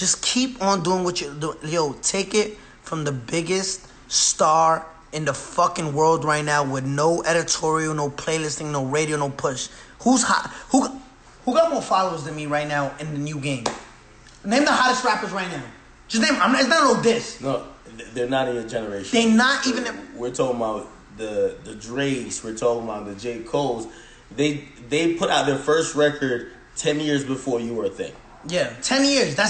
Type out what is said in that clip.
Just keep on doing what you're doing. Yo, take it from the biggest star in the fucking world right now with no editorial, no playlisting, no radio, no push. Who's hot? Who who got more followers than me right now in the new game? Name the hottest rappers right now. Just name. I'm not, it's not no diss. No, they're not in your generation. They not even. We're talking about the the Drakes. We're talking about the J Cole's. They they put out their first record ten years before you were a thing. Yeah, ten years. That's